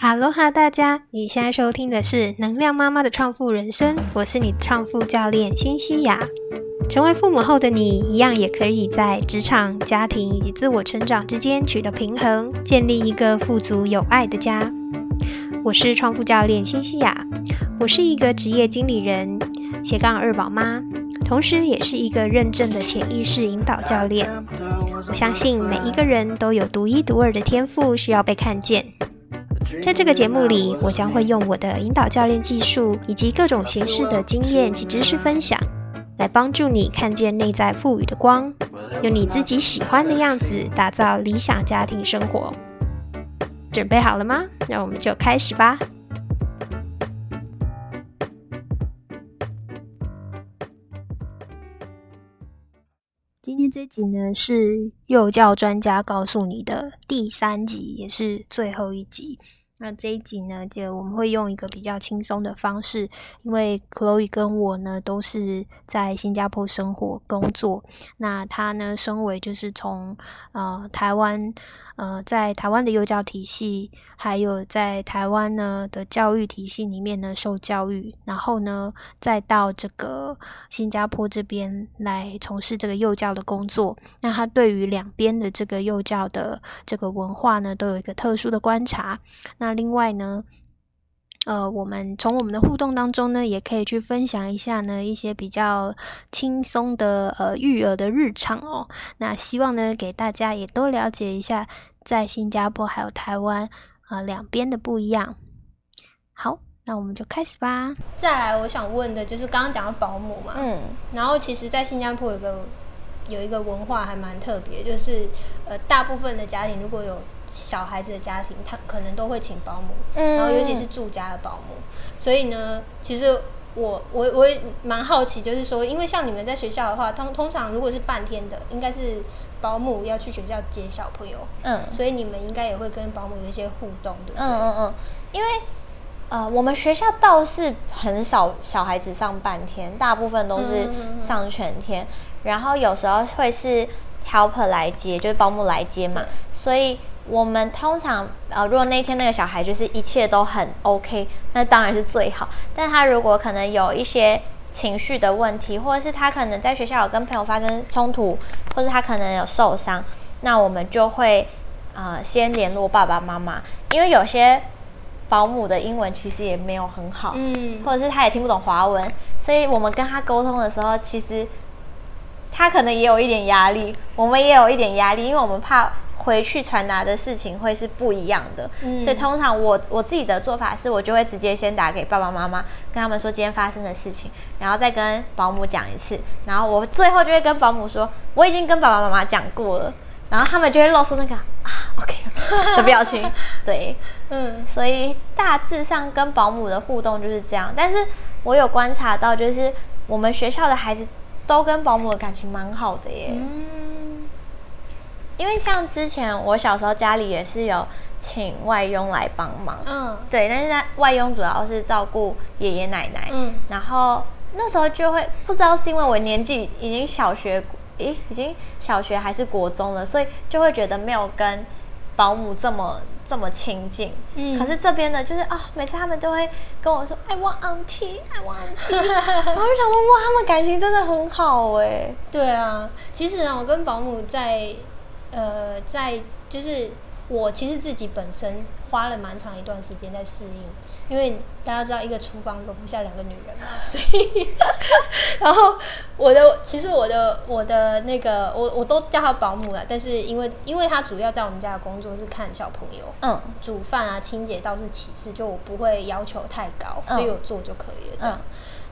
哈喽哈，大家！你现在收听的是《能量妈妈的创富人生》，我是你的创富教练辛西亚。成为父母后的你，一样也可以在职场、家庭以及自我成长之间取得平衡，建立一个富足有爱的家。我是创富教练辛西亚，我是一个职业经理人，斜杠二宝妈，同时也是一个认证的潜意识引导教练。我相信每一个人都有独一独二的天赋，需要被看见。在这个节目里，我将会用我的引导教练技术以及各种形式的经验及知识分享，来帮助你看见内在赋予的光，用你自己喜欢的样子打造理想家庭生活。准备好了吗？那我们就开始吧。今天这集呢是幼教专家告诉你的第三集，也是最后一集。那这一集呢，就我们会用一个比较轻松的方式，因为 Chloe 跟我呢都是在新加坡生活工作。那他呢，身为就是从呃台湾。呃，在台湾的幼教体系，还有在台湾呢的教育体系里面呢受教育，然后呢再到这个新加坡这边来从事这个幼教的工作。那他对于两边的这个幼教的这个文化呢，都有一个特殊的观察。那另外呢，呃，我们从我们的互动当中呢，也可以去分享一下呢一些比较轻松的呃育儿的日常哦。那希望呢给大家也都了解一下。在新加坡还有台湾啊，两边的不一样。好，那我们就开始吧。再来，我想问的就是刚刚讲到保姆嘛，嗯，然后其实，在新加坡有个有一个文化还蛮特别，就是呃，大部分的家庭如果有小孩子的家庭，他可能都会请保姆，嗯，然后尤其是住家的保姆。所以呢，其实我我我也蛮好奇，就是说，因为像你们在学校的话，通通常如果是半天的，应该是。保姆要去学校接小朋友，嗯，所以你们应该也会跟保姆有一些互动，对不对？嗯嗯嗯，因为呃，我们学校倒是很少小孩子上半天，大部分都是上全天，然后有时候会是 helper 来接，就是保姆来接嘛，所以我们通常呃，如果那天那个小孩就是一切都很 OK，那当然是最好，但他如果可能有一些。情绪的问题，或者是他可能在学校有跟朋友发生冲突，或者他可能有受伤，那我们就会呃先联络爸爸妈妈，因为有些保姆的英文其实也没有很好，嗯，或者是他也听不懂华文，所以我们跟他沟通的时候，其实他可能也有一点压力，我们也有一点压力，因为我们怕。回去传达的事情会是不一样的，所以通常我我自己的做法是，我就会直接先打给爸爸妈妈，跟他们说今天发生的事情，然后再跟保姆讲一次，然后我最后就会跟保姆说我已经跟爸爸妈妈讲过了，然后他们就会露出那个啊 OK 的表情，对，嗯，所以大致上跟保姆的互动就是这样，但是我有观察到，就是我们学校的孩子都跟保姆的感情蛮好的耶。因为像之前我小时候家里也是有请外佣来帮忙，嗯，对，但是那外佣主要是照顾爷爷奶奶，嗯，然后那时候就会不知道是因为我年纪已经小学，诶，已经小学还是国中了，所以就会觉得没有跟保姆这么这么亲近，嗯，可是这边呢就是啊，每次他们都会跟我说 I want auntie，I want auntie，我就想说哇，他们感情真的很好哎，对啊，其实啊，我跟保姆在。呃，在就是我其实自己本身花了蛮长一段时间在适应，因为大家知道一个厨房容不下两个女人嘛，所以然后我的其实我的我的那个我我都叫她保姆了，但是因为因为她主要在我们家的工作是看小朋友，嗯，煮饭啊清洁倒是其次，就我不会要求太高，就有做就可以了这样。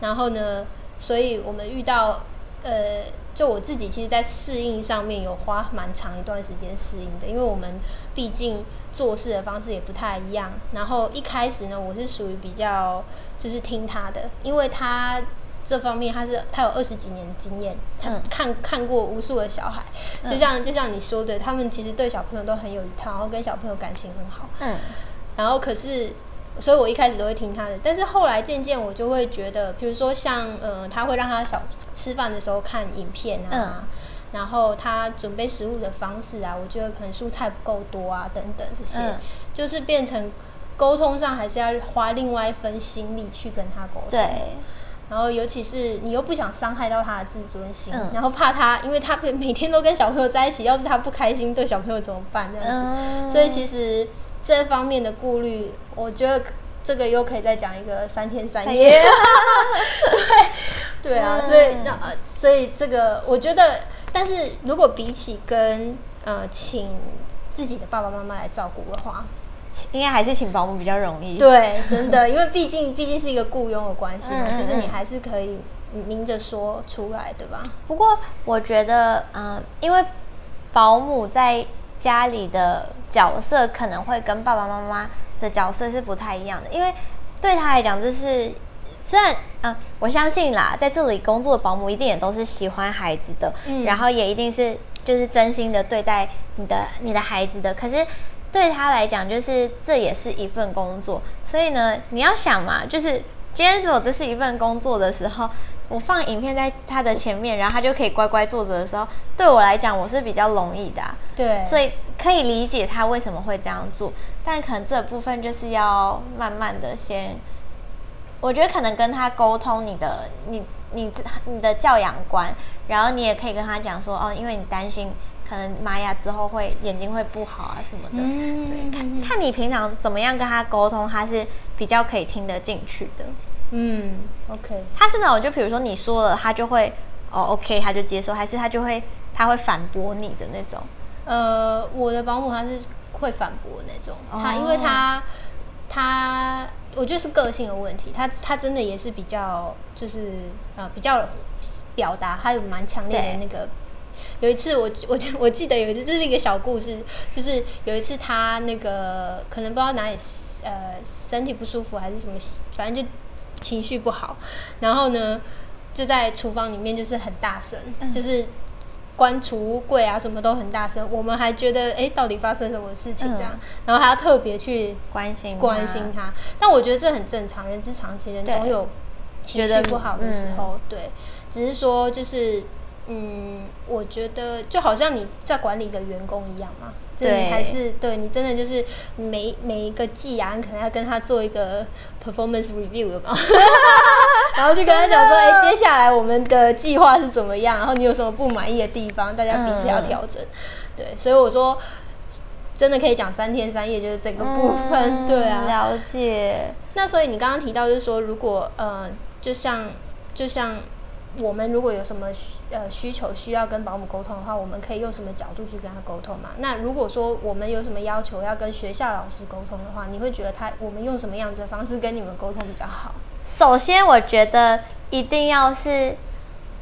然后呢，所以我们遇到呃。就我自己，其实，在适应上面有花蛮长一段时间适应的，因为我们毕竟做事的方式也不太一样。然后一开始呢，我是属于比较就是听他的，因为他这方面他是他有二十几年的经验，他看看过无数的小孩，就像就像你说的，他们其实对小朋友都很有一套，然后跟小朋友感情很好。嗯，然后可是。所以我一开始都会听他的，但是后来渐渐我就会觉得，比如说像呃，他会让他小吃饭的时候看影片啊，然后他准备食物的方式啊，我觉得可能蔬菜不够多啊，等等这些，就是变成。沟通上还是要花另外一分心力去跟他沟通。对。然后，尤其是你又不想伤害到他的自尊心，然后怕他，因为他每天都跟小朋友在一起，要是他不开心，对小朋友怎么办？这样子，所以其实这方面的顾虑，我觉得这个又可以再讲一个三天三夜。对，对啊，所以那所以这个，我觉得，但是如果比起跟呃请自己的爸爸妈妈来照顾的话。应该还是请保姆比较容易。对，真的，因为毕竟毕竟是一个雇佣的关系嘛，就是你还是可以明着说出来，对吧？不过我觉得，嗯，因为保姆在家里的角色可能会跟爸爸妈妈的角色是不太一样的，因为对他来讲，这是虽然啊，我相信啦，在这里工作的保姆一定也都是喜欢孩子的，然后也一定是就是真心的对待你的你的孩子的，可是。对他来讲，就是这也是一份工作，所以呢，你要想嘛，就是今天如果这是一份工作的时候，我放影片在他的前面，然后他就可以乖乖坐着的时候，对我来讲我是比较容易的，对，所以可以理解他为什么会这样做，但可能这部分就是要慢慢的先，我觉得可能跟他沟通你的你你你的教养观，然后你也可以跟他讲说，哦，因为你担心。可能玛雅之后会眼睛会不好啊什么的，对，看看你平常怎么样跟他沟通，他是比较可以听得进去的。嗯，OK，他是那种就比如说你说了，他就会哦 OK，他就接受，还是他就会他会反驳你的那种？呃，我的保姆他是会反驳那种，他因为他他我觉得是个性的问题，他他真的也是比较就是呃比较表达，他有蛮强烈的那个。有一次，我我我记得有一次，这是一个小故事，就是有一次他那个可能不知道哪里呃身体不舒服还是什么，反正就情绪不好，然后呢就在厨房里面就是很大声，就是关储物柜啊什么都很大声，我们还觉得哎到底发生什么事情这样，然后还要特别去关心关心他，但我觉得这很正常，人之常情，人总有情绪不好的时候，对，只是说就是。嗯，我觉得就好像你在管理一个员工一样嘛，就你还是对你真的就是每每一个季啊，你可能要跟他做一个 performance review 嘛，然后就跟他讲说，哎，接下来我们的计划是怎么样，然后你有什么不满意的地方，大家彼此要调整。对，所以我说真的可以讲三天三夜，就是这个部分。对啊，了解。那所以你刚刚提到就是说，如果呃，就像就像。我们如果有什么需呃需求需要跟保姆沟通的话，我们可以用什么角度去跟他沟通嘛？那如果说我们有什么要求要跟学校老师沟通的话，你会觉得他我们用什么样子的方式跟你们沟通比较好？首先，我觉得一定要是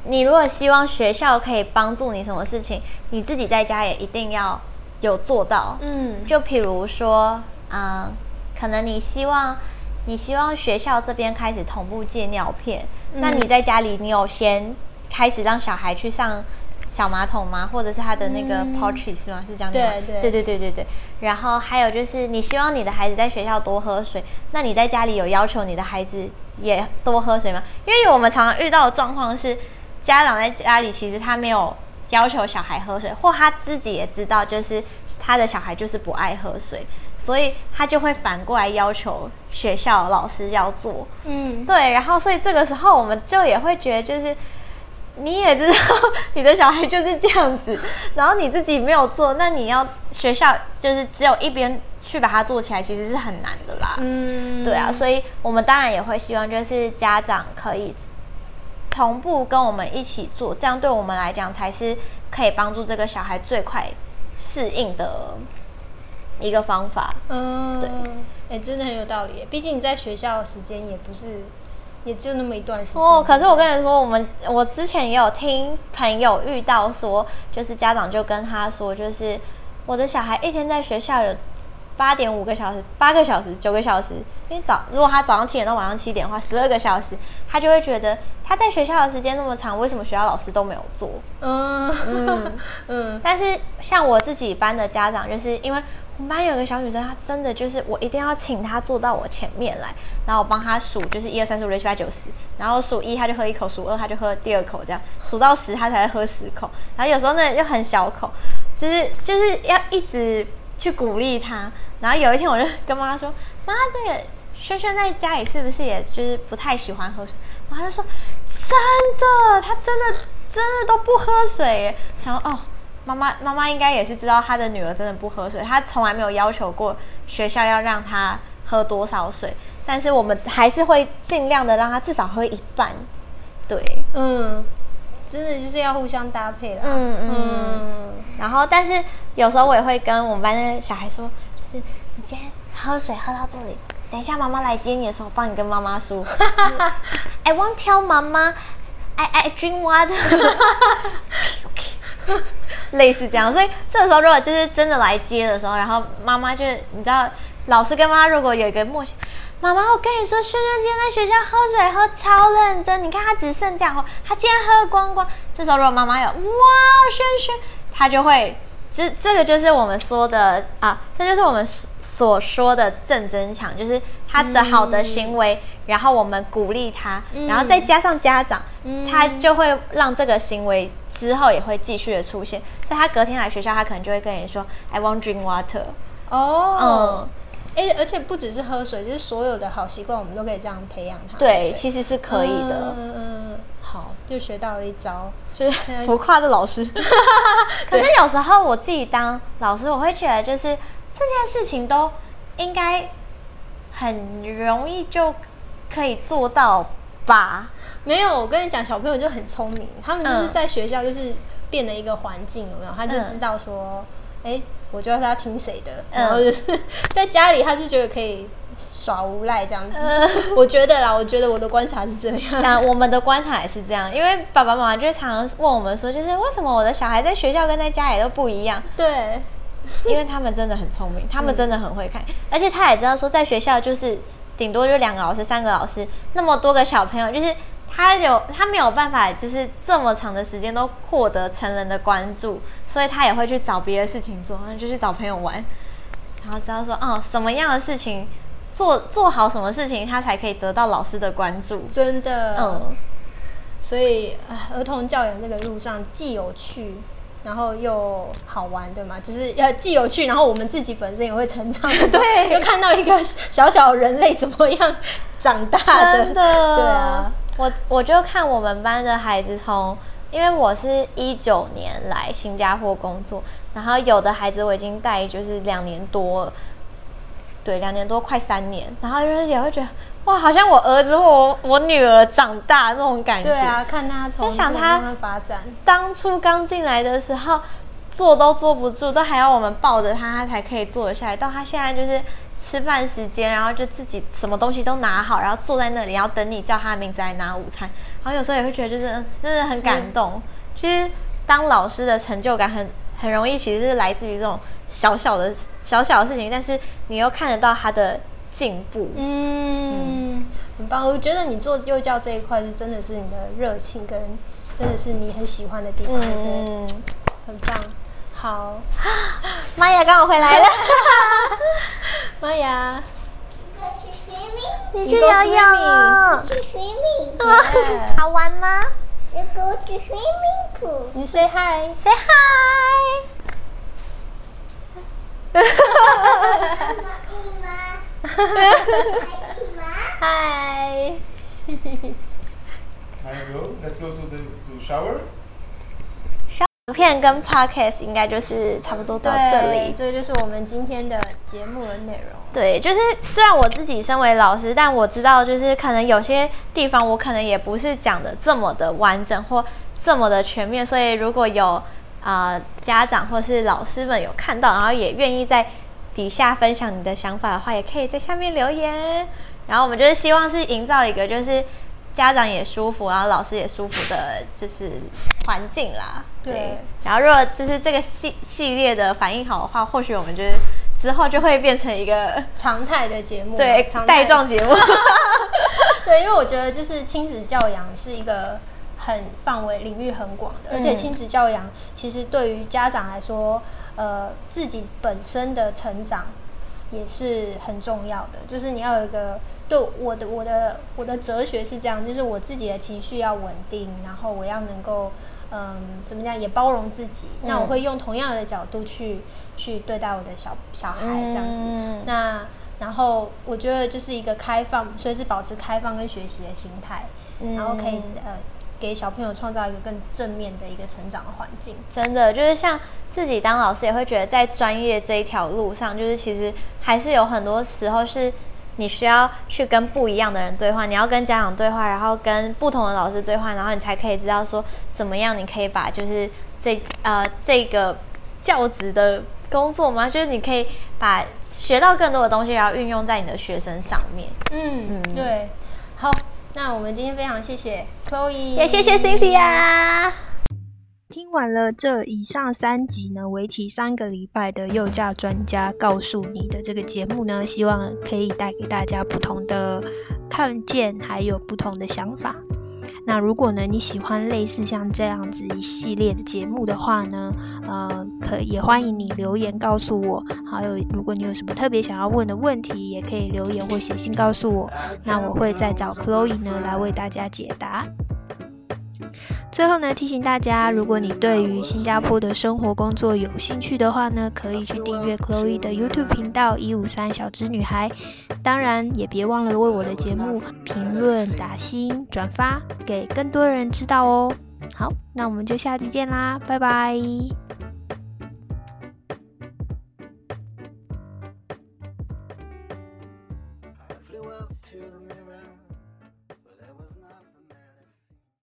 你如果希望学校可以帮助你什么事情，你自己在家也一定要有做到。嗯，就譬如说，嗯，可能你希望你希望学校这边开始同步戒尿片。那你在家里，你有先开始让小孩去上小马桶吗？或者是他的那个 porches 吗？是这样对对对对对对对。然后还有就是，你希望你的孩子在学校多喝水，那你在家里有要求你的孩子也多喝水吗？因为我们常常遇到的状况是，家长在家里其实他没有要求小孩喝水，或他自己也知道，就是他的小孩就是不爱喝水。所以他就会反过来要求学校老师要做，嗯，对，然后所以这个时候我们就也会觉得，就是你也知道你的小孩就是这样子，然后你自己没有做，那你要学校就是只有一边去把它做起来，其实是很难的啦，嗯，对啊，所以我们当然也会希望就是家长可以同步跟我们一起做，这样对我们来讲才是可以帮助这个小孩最快适应的。一个方法，嗯，对，哎，真的很有道理。毕竟你在学校的时间也不是，也就那么一段时间。哦，可是我跟你说，我们我之前也有听朋友遇到说，就是家长就跟他说，就是我的小孩一天在学校有。八点五个小时，八个小时，九个小时。因为早，如果他早上七点到晚上七点的话，十二个小时，他就会觉得他在学校的时间那么长，为什么学校老师都没有做？嗯嗯 嗯。但是像我自己班的家长，就是因为我们班有个小女生，她真的就是我一定要请她坐到我前面来，然后我帮她数，就是一二三四五六七八九十，然后数一她就喝一口，数二她就喝第二口，这样数到十她才会喝十口。然后有时候呢又很小口，就是就是要一直去鼓励她。然后有一天我就跟妈妈说：“妈，这个轩轩在家里是不是也就是不太喜欢喝水？妈就说真的，她真的真的都不喝水。然后哦，妈妈妈妈应该也是知道她的女儿真的不喝水，她从来没有要求过学校要让她喝多少水，但是我们还是会尽量的让她至少喝一半。对，嗯，真的就是要互相搭配啦。嗯嗯。然后，但是有时候我也会跟我们班的小孩说，就是你今天喝水喝到这里，等一下妈妈来接你的时候，帮你跟妈妈说。I won't tell 妈妈，I I drink water。类似这样，所以这时候如果就是真的来接的时候，然后妈妈就是你知道，老师跟妈妈如果有一个默契。妈妈，我跟你说，轩轩今天在学校喝水喝超认真，你看他只剩这样喝，他今天喝光光。这时候如果妈妈有哇，轩轩，他就会，这这个就是我们说的啊，这就是我们所说的正增强，就是他的好的行为，然后我们鼓励他，然后再加上家长，他就会让这个行为之后也会继续的出现。所以他隔天来学校，他可能就会跟你说，I want drink water。哦。哎，而且不只是喝水，就是所有的好习惯，我们都可以这样培养他。对，其实是可以的。嗯嗯好，又学到了一招，就是浮夸的老师。可是有时候我自己当老师，我会觉得，就是这件事情都应该很容易就可以做到吧？没有，我跟你讲，小朋友就很聪明，他们就是在学校就是变了一个环境，有没有？他就知道说，哎。我觉得他要听谁的，然后就是 在家里，他就觉得可以耍无赖这样子。我觉得啦，我觉得我的观察是这样。那我们的观察也是这样，因为爸爸妈妈就会常常问我们说，就是为什么我的小孩在学校跟在家里都不一样？对，因为他们真的很聪明，他们真的很会看，而且他也知道说，在学校就是顶多就两个老师、三个老师，那么多个小朋友，就是。他有他没有办法，就是这么长的时间都获得成人的关注，所以他也会去找别的事情做，就去找朋友玩，然后知道说哦，什么样的事情做做好什么事情，他才可以得到老师的关注。真的，嗯，所以儿童教养这个路上既有趣，然后又好玩，对吗？就是要既有趣，然后我们自己本身也会成长，对，又看到一个小小人类怎么样长大的，真的，对啊。我我就看我们班的孩子从，因为我是一九年来新加坡工作，然后有的孩子我已经带就是两年多，对，两年多快三年，然后就是也会觉得哇，好像我儿子或我我女儿长大那种感觉。对啊，看他从想他发展，当初刚进来的时候坐都坐不住，都还要我们抱着他，他才可以坐下来，到他现在就是。吃饭时间，然后就自己什么东西都拿好，然后坐在那里，然后等你叫他的名字来拿午餐。然后有时候也会觉得，就是真的很感动。其实当老师的成就感很很容易，其实是来自于这种小小的小小的事情，但是你又看得到他的进步。嗯，很棒。我觉得你做幼教这一块是真的是你的热情跟真的是你很喜欢的地方，嗯，很棒。好，玛雅刚好回来了。玛雅，你去游泳哦。去 swimming。好玩吗？You go to swimming pool。你 say hi，say。Hi。Hi, go. Let's go to the to shower. 片跟 podcast 应该就是差不多到这里，这就是我们今天的节目的内容。对，就是虽然我自己身为老师，但我知道就是可能有些地方我可能也不是讲的这么的完整或这么的全面，所以如果有啊家长或是老师们有看到，然后也愿意在底下分享你的想法的话，也可以在下面留言。然后我们就是希望是营造一个就是。家长也舒服，然后老师也舒服的，就是环境啦。对。然后，如果就是这个系系列的反应好的话，或许我们就是之后就会变成一个常态的节目，对，带状节目。对，因为我觉得就是亲子教养是一个很范围领域很广的，而且亲子教养其实对于家长来说，呃，自己本身的成长也是很重要的，就是你要有一个。对我的我的我的哲学是这样，就是我自己的情绪要稳定，然后我要能够嗯怎么讲也包容自己。那我会用同样的角度去去对待我的小小孩这样子。那然后我觉得就是一个开放，随时保持开放跟学习的心态，然后可以嗯呃给小朋友创造一个更正面的一个成长的环境。真的就是像自己当老师，也会觉得在专业这一条路上，就是其实还是有很多时候是你需要去跟不一样的人对话，你要跟家长对话，然后跟不同的老师对话，然后你才可以知道说怎么样你可以把就是这呃这个教职的工作嘛，就是你可以把学到更多的东西，然后运用在你的学生上面。嗯，嗯对。好，那我们今天非常谢谢 Chloe，也谢谢 Cynthia。听完了这以上三集呢，为期三个礼拜的幼教专家告诉你的这个节目呢，希望可以带给大家不同的看见，还有不同的想法。那如果呢你喜欢类似像这样子一系列的节目的话呢，呃，可也欢迎你留言告诉我。还有，如果你有什么特别想要问的问题，也可以留言或写信告诉我。那我会再找 Chloe 呢来为大家解答。最后呢，提醒大家，如果你对于新加坡的生活工作有兴趣的话呢，可以去订阅 Chloe 的 YouTube 频道一五三小只女孩。当然，也别忘了为我的节目评论、打新、转发，给更多人知道哦。好，那我们就下期见啦，拜拜。